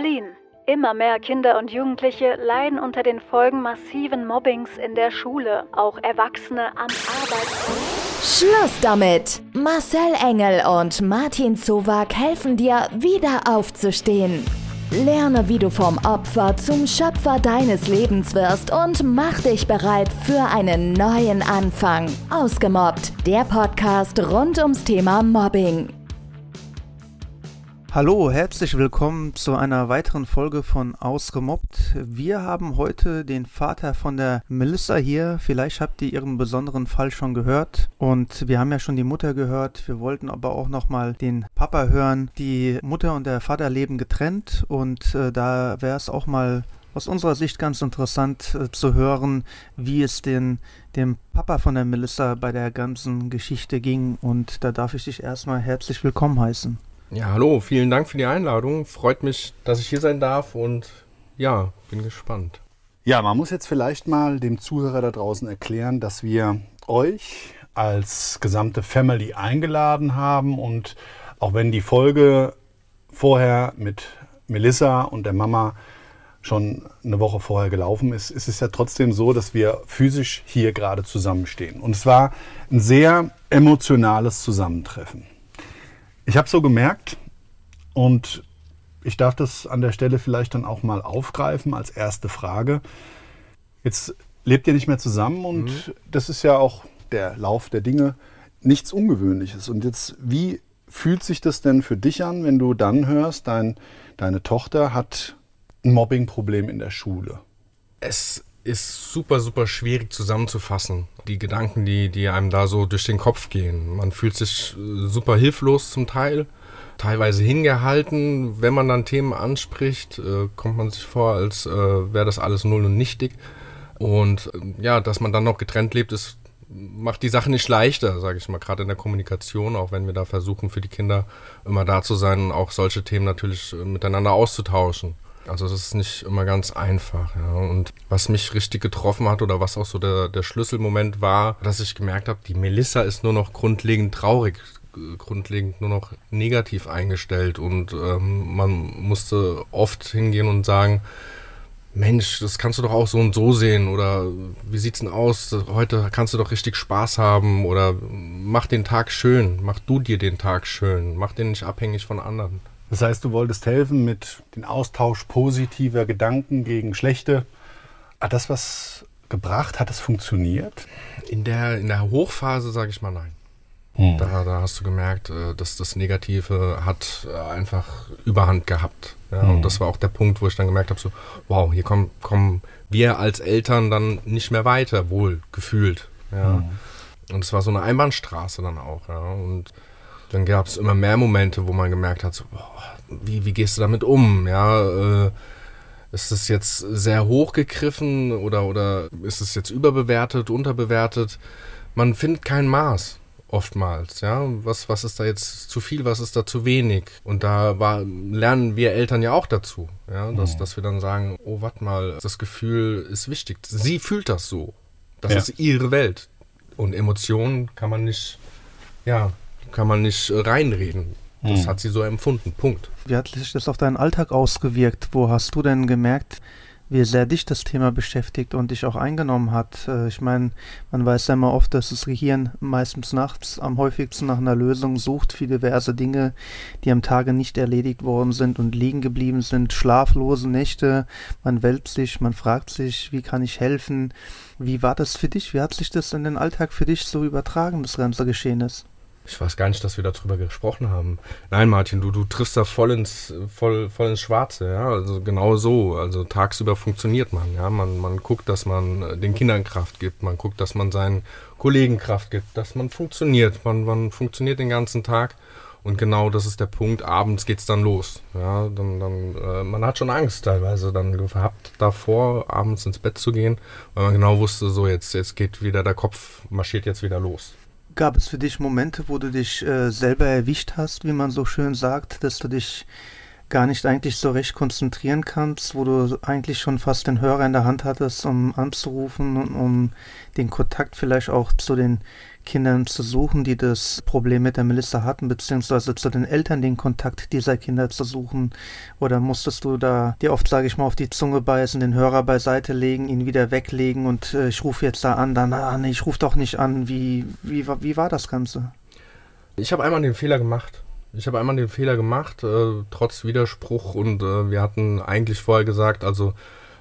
Berlin. Immer mehr Kinder und Jugendliche leiden unter den Folgen massiven Mobbings in der Schule, auch Erwachsene am Arbeitsplatz. Schluss damit! Marcel Engel und Martin Zowak helfen dir, wieder aufzustehen. Lerne, wie du vom Opfer zum Schöpfer deines Lebens wirst und mach dich bereit für einen neuen Anfang. Ausgemobbt, der Podcast rund ums Thema Mobbing. Hallo, herzlich willkommen zu einer weiteren Folge von Ausgemobbt. Wir haben heute den Vater von der Melissa hier. Vielleicht habt ihr ihren besonderen Fall schon gehört. Und wir haben ja schon die Mutter gehört. Wir wollten aber auch nochmal den Papa hören. Die Mutter und der Vater leben getrennt. Und äh, da wäre es auch mal aus unserer Sicht ganz interessant äh, zu hören, wie es den, dem Papa von der Melissa bei der ganzen Geschichte ging. Und da darf ich dich erstmal herzlich willkommen heißen. Ja, hallo, vielen Dank für die Einladung. Freut mich, dass ich hier sein darf und ja, bin gespannt. Ja, man muss jetzt vielleicht mal dem Zuhörer da draußen erklären, dass wir euch als gesamte Family eingeladen haben und auch wenn die Folge vorher mit Melissa und der Mama schon eine Woche vorher gelaufen ist, ist es ja trotzdem so, dass wir physisch hier gerade zusammenstehen. Und es war ein sehr emotionales Zusammentreffen. Ich habe so gemerkt und ich darf das an der Stelle vielleicht dann auch mal aufgreifen als erste Frage. Jetzt lebt ihr nicht mehr zusammen und mhm. das ist ja auch der Lauf der Dinge nichts Ungewöhnliches. Und jetzt, wie fühlt sich das denn für dich an, wenn du dann hörst, dein, deine Tochter hat ein Mobbingproblem in der Schule? Es ist super, super schwierig zusammenzufassen. Die Gedanken, die, die einem da so durch den Kopf gehen. Man fühlt sich äh, super hilflos zum Teil, teilweise hingehalten. Wenn man dann Themen anspricht, äh, kommt man sich vor, als äh, wäre das alles null und nichtig. Und äh, ja, dass man dann noch getrennt lebt, ist, macht die Sache nicht leichter, sage ich mal, gerade in der Kommunikation, auch wenn wir da versuchen, für die Kinder immer da zu sein und auch solche Themen natürlich miteinander auszutauschen. Also das ist nicht immer ganz einfach. Ja. Und was mich richtig getroffen hat oder was auch so der, der Schlüsselmoment war, dass ich gemerkt habe, die Melissa ist nur noch grundlegend traurig, grundlegend nur noch negativ eingestellt. Und ähm, man musste oft hingehen und sagen, Mensch, das kannst du doch auch so und so sehen oder wie sieht's denn aus? Heute kannst du doch richtig Spaß haben oder mach den Tag schön, mach du dir den Tag schön, mach den nicht abhängig von anderen. Das heißt, du wolltest helfen mit dem Austausch positiver Gedanken gegen schlechte. Hat das was gebracht? Hat das funktioniert? In der, in der Hochphase sage ich mal nein. Hm. Da, da hast du gemerkt, äh, dass das Negative hat äh, einfach Überhand gehabt. Ja, hm. Und das war auch der Punkt, wo ich dann gemerkt habe, so, wow, hier kommen, kommen wir als Eltern dann nicht mehr weiter, wohl gefühlt. Ja. Hm. Und es war so eine Einbahnstraße dann auch. Ja. Und dann gab es immer mehr Momente, wo man gemerkt hat, so, boah, wie, wie gehst du damit um? Ja, äh, ist es jetzt sehr hochgegriffen oder, oder ist es jetzt überbewertet, unterbewertet? Man findet kein Maß oftmals, ja. Was, was ist da jetzt zu viel, was ist da zu wenig? Und da war, lernen wir Eltern ja auch dazu, ja, dass, mhm. dass wir dann sagen, oh, warte mal, das Gefühl ist wichtig. Sie fühlt das so. Das ja. ist ihre Welt. Und Emotionen kann man nicht, ja, kann man nicht äh, reinreden. Das hm. hat sie so empfunden. Punkt. Wie hat sich das auf deinen Alltag ausgewirkt? Wo hast du denn gemerkt, wie sehr dich das Thema beschäftigt und dich auch eingenommen hat? Äh, ich meine, man weiß ja immer oft, dass das Gehirn meistens nachts am häufigsten nach einer Lösung sucht für diverse Dinge, die am Tage nicht erledigt worden sind und liegen geblieben sind. Schlaflose Nächte, man wälzt sich, man fragt sich, wie kann ich helfen? Wie war das für dich? Wie hat sich das in den Alltag für dich so übertragen, das ganze Geschehen ist? Ich weiß gar nicht, dass wir darüber gesprochen haben. Nein, Martin, du, du triffst da voll ins, voll, voll ins Schwarze, ja. Also genau so. Also tagsüber funktioniert man, ja. Man, man guckt, dass man äh, den Kindern Kraft gibt, man guckt, dass man seinen Kollegen Kraft gibt, dass man funktioniert. Man, man funktioniert den ganzen Tag. Und genau das ist der Punkt. Abends geht's dann los. Ja, dann, dann, äh, man hat schon Angst teilweise dann gehabt davor, abends ins Bett zu gehen, weil man genau wusste, so jetzt, jetzt geht wieder der Kopf, marschiert jetzt wieder los. Gab es für dich Momente, wo du dich äh, selber erwischt hast, wie man so schön sagt, dass du dich gar nicht eigentlich so recht konzentrieren kannst, wo du eigentlich schon fast den Hörer in der Hand hattest, um anzurufen und um den Kontakt vielleicht auch zu den Kindern zu suchen, die das Problem mit der Melissa hatten, beziehungsweise zu den Eltern den Kontakt dieser Kinder zu suchen? Oder musstest du da dir oft, sage ich mal, auf die Zunge beißen, den Hörer beiseite legen, ihn wieder weglegen und äh, ich rufe jetzt da an, dann, ah nee, ich rufe doch nicht an. Wie, wie, wie war das Ganze? Ich habe einmal den Fehler gemacht. Ich habe einmal den Fehler gemacht, äh, trotz Widerspruch und äh, wir hatten eigentlich vorher gesagt, also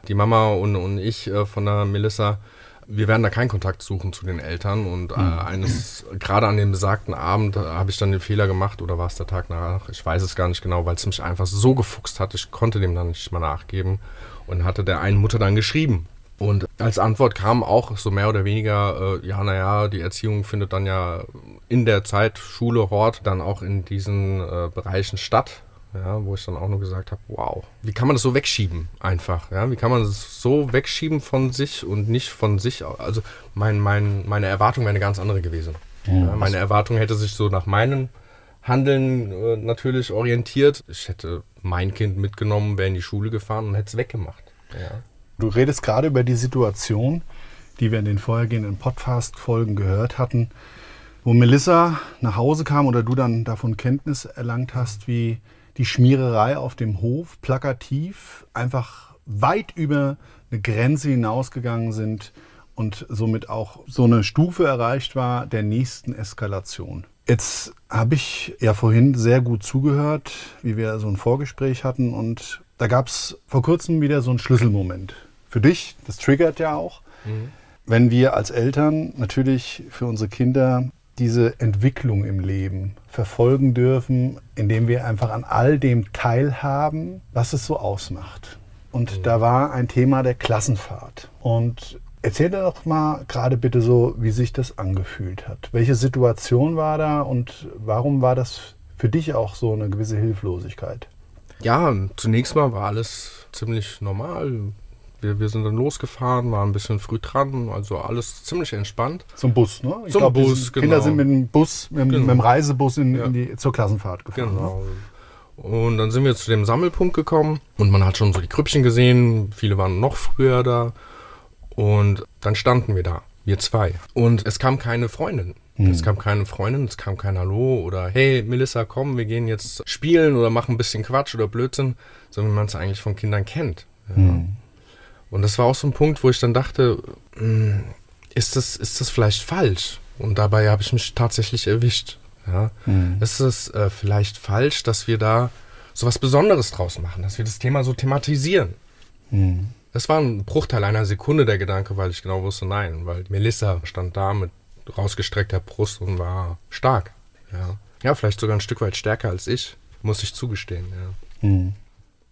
die Mama und, und ich äh, von der Melissa, wir werden da keinen Kontakt suchen zu den Eltern und mhm. eines, gerade an dem besagten Abend äh, habe ich dann den Fehler gemacht oder war es der Tag nach? Ich weiß es gar nicht genau, weil es mich einfach so gefuchst hat, ich konnte dem dann nicht mal nachgeben und hatte der einen Mutter dann geschrieben. Und als Antwort kam auch so mehr oder weniger, äh, ja, naja, die Erziehung findet dann ja in der Zeit Schule, Hort, dann auch in diesen äh, Bereichen statt ja, wo ich dann auch nur gesagt habe, wow, wie kann man das so wegschieben einfach, ja, wie kann man das so wegschieben von sich und nicht von sich, also mein, mein, meine Erwartung wäre eine ganz andere gewesen. Ja, meine Erwartung hätte sich so nach meinem Handeln äh, natürlich orientiert. Ich hätte mein Kind mitgenommen, wäre in die Schule gefahren und hätte es weggemacht. Ja. Du redest gerade über die Situation, die wir in den vorhergehenden Podcast-Folgen gehört hatten, wo Melissa nach Hause kam oder du dann davon Kenntnis erlangt hast, wie die Schmiererei auf dem Hof plakativ einfach weit über eine Grenze hinausgegangen sind und somit auch so eine Stufe erreicht war der nächsten Eskalation. Jetzt habe ich ja vorhin sehr gut zugehört, wie wir so ein Vorgespräch hatten und da gab es vor kurzem wieder so einen Schlüsselmoment. Für dich, das triggert ja auch, mhm. wenn wir als Eltern natürlich für unsere Kinder diese Entwicklung im Leben verfolgen dürfen, indem wir einfach an all dem teilhaben, was es so ausmacht. Und mhm. da war ein Thema der Klassenfahrt. Und erzähl doch mal gerade bitte so, wie sich das angefühlt hat. Welche Situation war da und warum war das für dich auch so eine gewisse Hilflosigkeit? Ja, zunächst mal war alles ziemlich normal wir, wir sind dann losgefahren, waren ein bisschen früh dran, also alles ziemlich entspannt. Zum Bus, ne? Ich Zum glaub, Bus, genau. Kinder sind mit dem Bus, mit, genau. mit dem Reisebus in, ja. in die, zur Klassenfahrt gefahren. Genau. Ne? Und dann sind wir zu dem Sammelpunkt gekommen und man hat schon so die Krüppchen gesehen. Viele waren noch früher da. Und dann standen wir da, wir zwei. Und es kam keine Freundin. Mhm. Es kam keine Freundin, es kam kein Hallo oder hey Melissa, komm, wir gehen jetzt spielen oder machen ein bisschen Quatsch oder Blödsinn, so wie man es eigentlich von Kindern kennt. Ja. Mhm. Und das war auch so ein Punkt, wo ich dann dachte, hm, ist das, ist das vielleicht falsch? Und dabei habe ich mich tatsächlich erwischt. Ja? Mhm. Ist es äh, vielleicht falsch, dass wir da so was Besonderes draus machen, dass wir das Thema so thematisieren? Mhm. Das war ein Bruchteil einer Sekunde der Gedanke, weil ich genau wusste, nein, weil Melissa stand da mit rausgestreckter Brust und war stark. Ja, ja vielleicht sogar ein Stück weit stärker als ich, muss ich zugestehen. Ja. Mhm.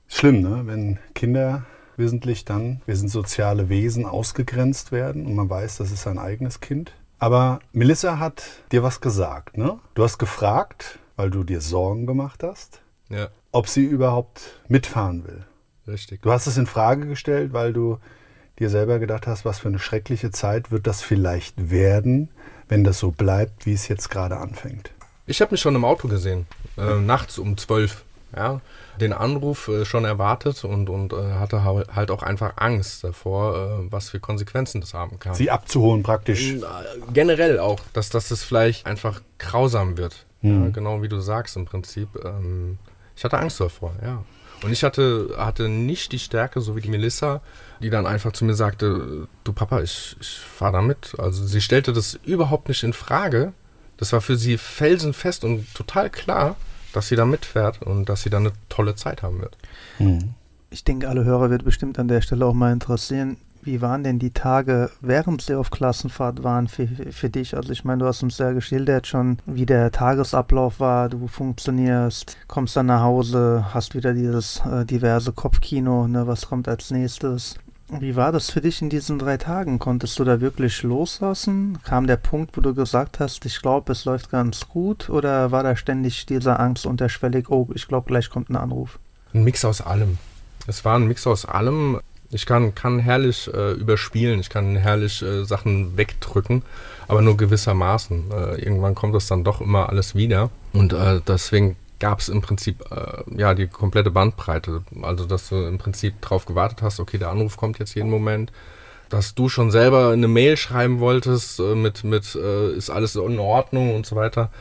Schlimm, ne? wenn Kinder wesentlich dann, wir sind soziale Wesen, ausgegrenzt werden und man weiß, das ist sein eigenes Kind. Aber Melissa hat dir was gesagt, ne? Du hast gefragt, weil du dir Sorgen gemacht hast, ja. ob sie überhaupt mitfahren will. Richtig. Du hast es in Frage gestellt, weil du dir selber gedacht hast, was für eine schreckliche Zeit wird das vielleicht werden, wenn das so bleibt, wie es jetzt gerade anfängt. Ich habe mich schon im Auto gesehen, äh, nachts um zwölf. Ja, den Anruf äh, schon erwartet und, und äh, hatte halt auch einfach Angst davor, äh, was für Konsequenzen das haben kann. Sie abzuholen praktisch. Äh, generell auch, dass, dass es vielleicht einfach grausam wird. Mhm. Ja, genau wie du sagst im Prinzip. Ähm, ich hatte Angst davor, ja. Und ich hatte, hatte nicht die Stärke, so wie die Melissa, die dann einfach zu mir sagte, du Papa, ich, ich fahre da mit. Also sie stellte das überhaupt nicht in Frage. Das war für sie felsenfest und total klar dass sie da mitfährt und dass sie da eine tolle Zeit haben wird. Mhm. Ich denke, alle Hörer wird bestimmt an der Stelle auch mal interessieren, wie waren denn die Tage, während sie auf Klassenfahrt waren für, für dich? Also ich meine, du hast uns sehr geschildert schon, wie der Tagesablauf war. Du funktionierst, kommst dann nach Hause, hast wieder dieses äh, diverse Kopfkino, ne, was kommt als nächstes. Wie war das für dich in diesen drei Tagen? Konntest du da wirklich loslassen? Kam der Punkt, wo du gesagt hast, ich glaube, es läuft ganz gut? Oder war da ständig dieser Angst unterschwellig, oh, ich glaube, gleich kommt ein Anruf? Ein Mix aus allem. Es war ein Mix aus allem. Ich kann, kann herrlich äh, überspielen, ich kann herrlich äh, Sachen wegdrücken, aber nur gewissermaßen. Äh, irgendwann kommt das dann doch immer alles wieder. Und äh, deswegen gab es im Prinzip äh, ja die komplette Bandbreite. Also dass du im Prinzip darauf gewartet hast, okay, der Anruf kommt jetzt jeden Moment. Dass du schon selber eine Mail schreiben wolltest äh, mit, mit äh, ist alles in Ordnung und so weiter,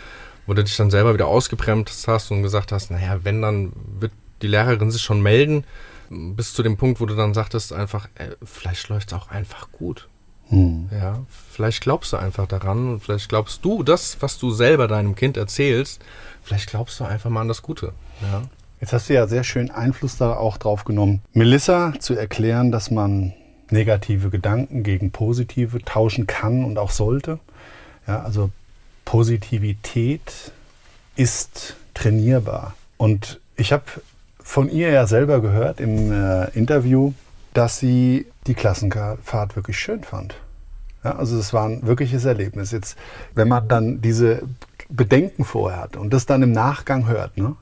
wo du dich dann selber wieder ausgebremst hast und gesagt hast, naja, wenn, dann wird die Lehrerin sich schon melden, bis zu dem Punkt, wo du dann sagtest einfach, ey, vielleicht läuft es auch einfach gut. Hm. Ja, vielleicht glaubst du einfach daran und vielleicht glaubst du das, was du selber deinem Kind erzählst, vielleicht glaubst du einfach mal an das Gute. Ja. Jetzt hast du ja sehr schön Einfluss da auch drauf genommen, Melissa zu erklären, dass man negative Gedanken gegen positive tauschen kann und auch sollte. Ja, also Positivität ist trainierbar. Und ich habe von ihr ja selber gehört im äh, Interview, dass sie die Klassenfahrt wirklich schön fand. Ja, also es war ein wirkliches Erlebnis. Jetzt, wenn man dann diese Bedenken vorher hat und das dann im Nachgang hört, ne,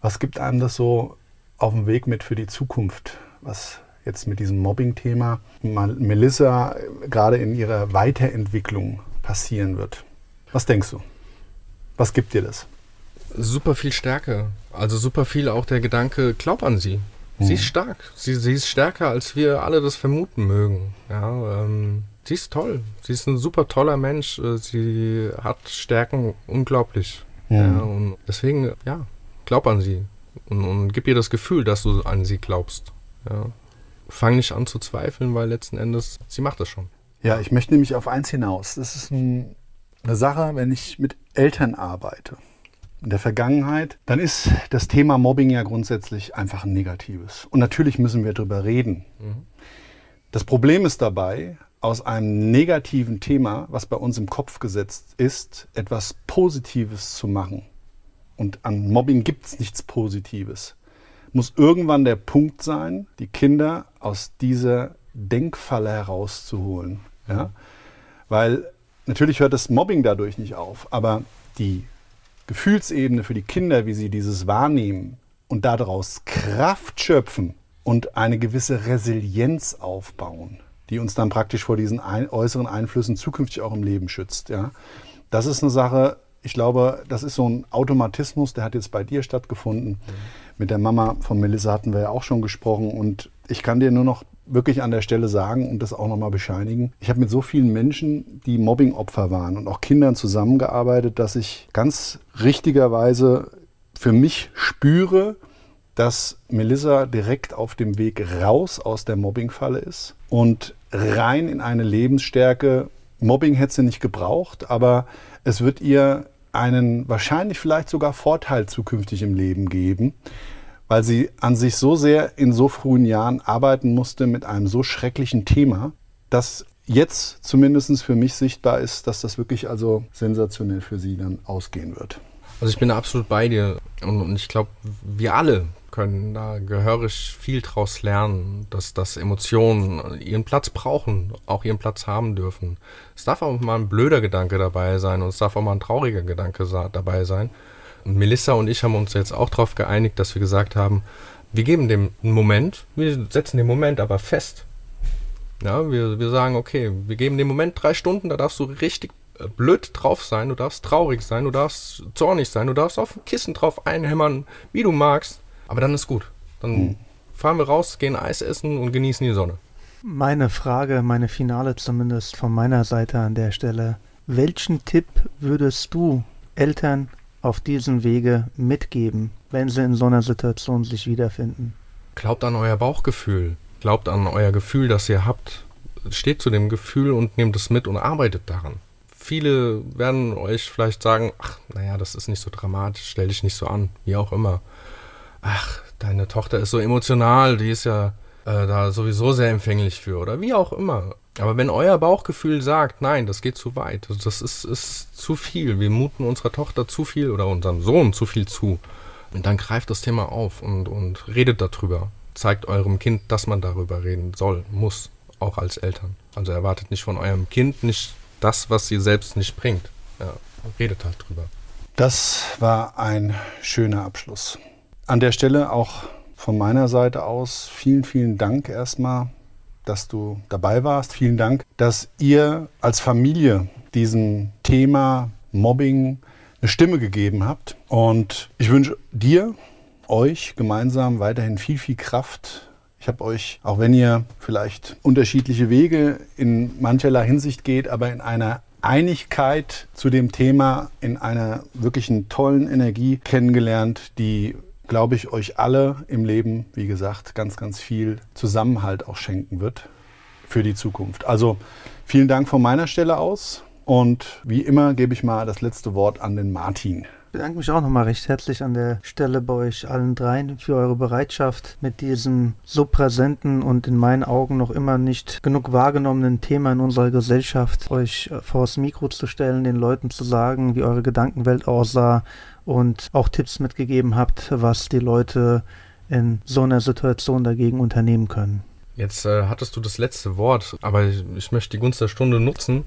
was gibt einem das so auf dem Weg mit für die Zukunft? Was jetzt mit diesem Mobbing-Thema Melissa gerade in ihrer Weiterentwicklung passieren wird? Was denkst du? Was gibt dir das? Super viel Stärke. Also super viel auch der Gedanke, glaub an sie. Sie ist mhm. stark. Sie, sie ist stärker, als wir alle das vermuten mögen. Ja, ähm, sie ist toll. Sie ist ein super toller Mensch. Äh, sie hat Stärken unglaublich. Mhm. Ja, und deswegen, ja, glaub an sie. Und, und, gib ihr das Gefühl, dass du an sie glaubst. Ja. Fang nicht an zu zweifeln, weil letzten Endes, sie macht das schon. Ja, ich möchte nämlich auf eins hinaus. Das ist ein, eine Sache, wenn ich mit Eltern arbeite in der Vergangenheit, dann ist das Thema Mobbing ja grundsätzlich einfach ein negatives. Und natürlich müssen wir darüber reden. Mhm. Das Problem ist dabei, aus einem negativen Thema, was bei uns im Kopf gesetzt ist, etwas Positives zu machen. Und an Mobbing gibt es nichts Positives. Muss irgendwann der Punkt sein, die Kinder aus dieser Denkfalle herauszuholen. Ja? Mhm. Weil natürlich hört das Mobbing dadurch nicht auf, aber die Gefühlsebene für die Kinder, wie sie dieses wahrnehmen und daraus Kraft schöpfen und eine gewisse Resilienz aufbauen, die uns dann praktisch vor diesen ein, äußeren Einflüssen zukünftig auch im Leben schützt. Ja? Das ist eine Sache, ich glaube, das ist so ein Automatismus, der hat jetzt bei dir stattgefunden. Mhm. Mit der Mama von Melissa hatten wir ja auch schon gesprochen und ich kann dir nur noch wirklich an der Stelle sagen und das auch nochmal bescheinigen. Ich habe mit so vielen Menschen, die Mobbingopfer waren und auch Kindern zusammengearbeitet, dass ich ganz richtigerweise für mich spüre, dass Melissa direkt auf dem Weg raus aus der Mobbingfalle ist und rein in eine Lebensstärke. Mobbing hätte sie nicht gebraucht, aber es wird ihr einen wahrscheinlich vielleicht sogar Vorteil zukünftig im Leben geben, weil sie an sich so sehr in so frühen Jahren arbeiten musste mit einem so schrecklichen Thema, dass jetzt zumindest für mich sichtbar ist, dass das wirklich also sensationell für sie dann ausgehen wird. Also ich bin absolut bei dir und, und ich glaube, wir alle können da gehörig viel draus lernen, dass, dass Emotionen ihren Platz brauchen, auch ihren Platz haben dürfen. Es darf auch mal ein blöder Gedanke dabei sein und es darf auch mal ein trauriger Gedanke dabei sein. Melissa und ich haben uns jetzt auch darauf geeinigt, dass wir gesagt haben, wir geben dem einen Moment, wir setzen den Moment aber fest. Ja, wir, wir sagen, okay, wir geben dem Moment drei Stunden, da darfst du richtig äh, blöd drauf sein, du darfst traurig sein, du darfst zornig sein, du darfst auf ein Kissen drauf einhämmern, wie du magst. Aber dann ist gut. Dann hm. fahren wir raus, gehen Eis essen und genießen die Sonne. Meine Frage, meine Finale zumindest von meiner Seite an der Stelle. Welchen Tipp würdest du Eltern auf diesem Wege mitgeben, wenn sie in so einer Situation sich wiederfinden? Glaubt an euer Bauchgefühl. Glaubt an euer Gefühl, das ihr habt. Steht zu dem Gefühl und nehmt es mit und arbeitet daran. Viele werden euch vielleicht sagen, ach, naja, das ist nicht so dramatisch, stell dich nicht so an, wie auch immer. Ach, deine Tochter ist so emotional, die ist ja äh, da sowieso sehr empfänglich für oder wie auch immer. Aber wenn euer Bauchgefühl sagt, nein, das geht zu weit, das ist, ist zu viel, wir muten unserer Tochter zu viel oder unserem Sohn zu viel zu, dann greift das Thema auf und, und redet darüber. Zeigt eurem Kind, dass man darüber reden soll, muss, auch als Eltern. Also erwartet nicht von eurem Kind nicht das, was sie selbst nicht bringt. Ja, redet halt drüber. Das war ein schöner Abschluss. An der Stelle auch von meiner Seite aus vielen, vielen Dank erstmal dass du dabei warst. Vielen Dank, dass ihr als Familie diesem Thema Mobbing eine Stimme gegeben habt. Und ich wünsche dir, euch gemeinsam weiterhin viel, viel Kraft. Ich habe euch, auch wenn ihr vielleicht unterschiedliche Wege in mancherlei Hinsicht geht, aber in einer Einigkeit zu dem Thema, in einer wirklichen tollen Energie kennengelernt, die glaube ich, euch alle im Leben, wie gesagt, ganz, ganz viel Zusammenhalt auch schenken wird für die Zukunft. Also vielen Dank von meiner Stelle aus und wie immer gebe ich mal das letzte Wort an den Martin. Ich bedanke mich auch nochmal recht herzlich an der Stelle bei euch allen dreien für eure Bereitschaft, mit diesem so präsenten und in meinen Augen noch immer nicht genug wahrgenommenen Thema in unserer Gesellschaft euch äh, vor das Mikro zu stellen, den Leuten zu sagen, wie eure Gedankenwelt aussah und auch Tipps mitgegeben habt, was die Leute in so einer Situation dagegen unternehmen können. Jetzt äh, hattest du das letzte Wort, aber ich, ich, möchte die Gunst der Stunde nutzen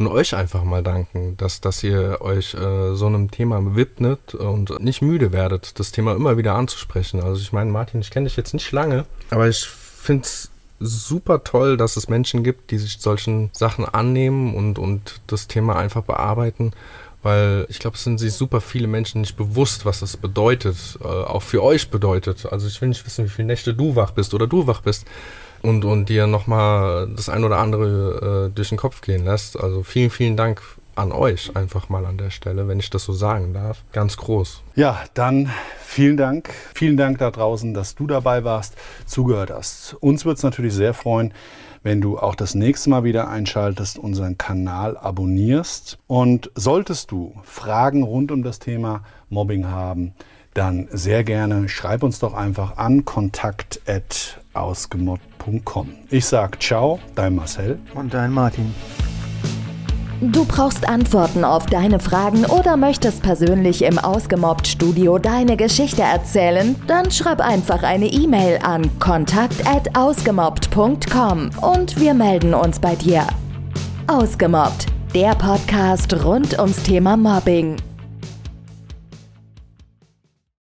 und euch einfach mal danken, dass, dass ihr euch äh, so einem Thema widmet und nicht müde werdet, das Thema immer wieder anzusprechen. Also ich meine, Martin, ich kenne dich jetzt nicht lange, aber ich finde es super toll, dass es Menschen gibt, die sich solchen Sachen annehmen und, und das Thema einfach bearbeiten weil ich glaube, es sind sich super viele Menschen nicht bewusst, was das bedeutet, äh, auch für euch bedeutet. Also ich will nicht wissen, wie viele Nächte du wach bist oder du wach bist und, und dir nochmal das ein oder andere äh, durch den Kopf gehen lässt. Also vielen, vielen Dank an euch einfach mal an der Stelle, wenn ich das so sagen darf. Ganz groß. Ja, dann vielen Dank. Vielen Dank da draußen, dass du dabei warst, zugehört hast. Uns wird es natürlich sehr freuen, wenn du auch das nächste Mal wieder einschaltest, unseren Kanal abonnierst. Und solltest du Fragen rund um das Thema Mobbing haben, dann sehr gerne schreib uns doch einfach an kontakt@ausgemobbt.com. Ich sag ciao, dein Marcel und dein Martin. Du brauchst Antworten auf deine Fragen oder möchtest persönlich im Ausgemobbt-Studio deine Geschichte erzählen? Dann schreib einfach eine E-Mail an kontakt.ausgemobbt.com und wir melden uns bei dir. Ausgemobbt, der Podcast rund ums Thema Mobbing.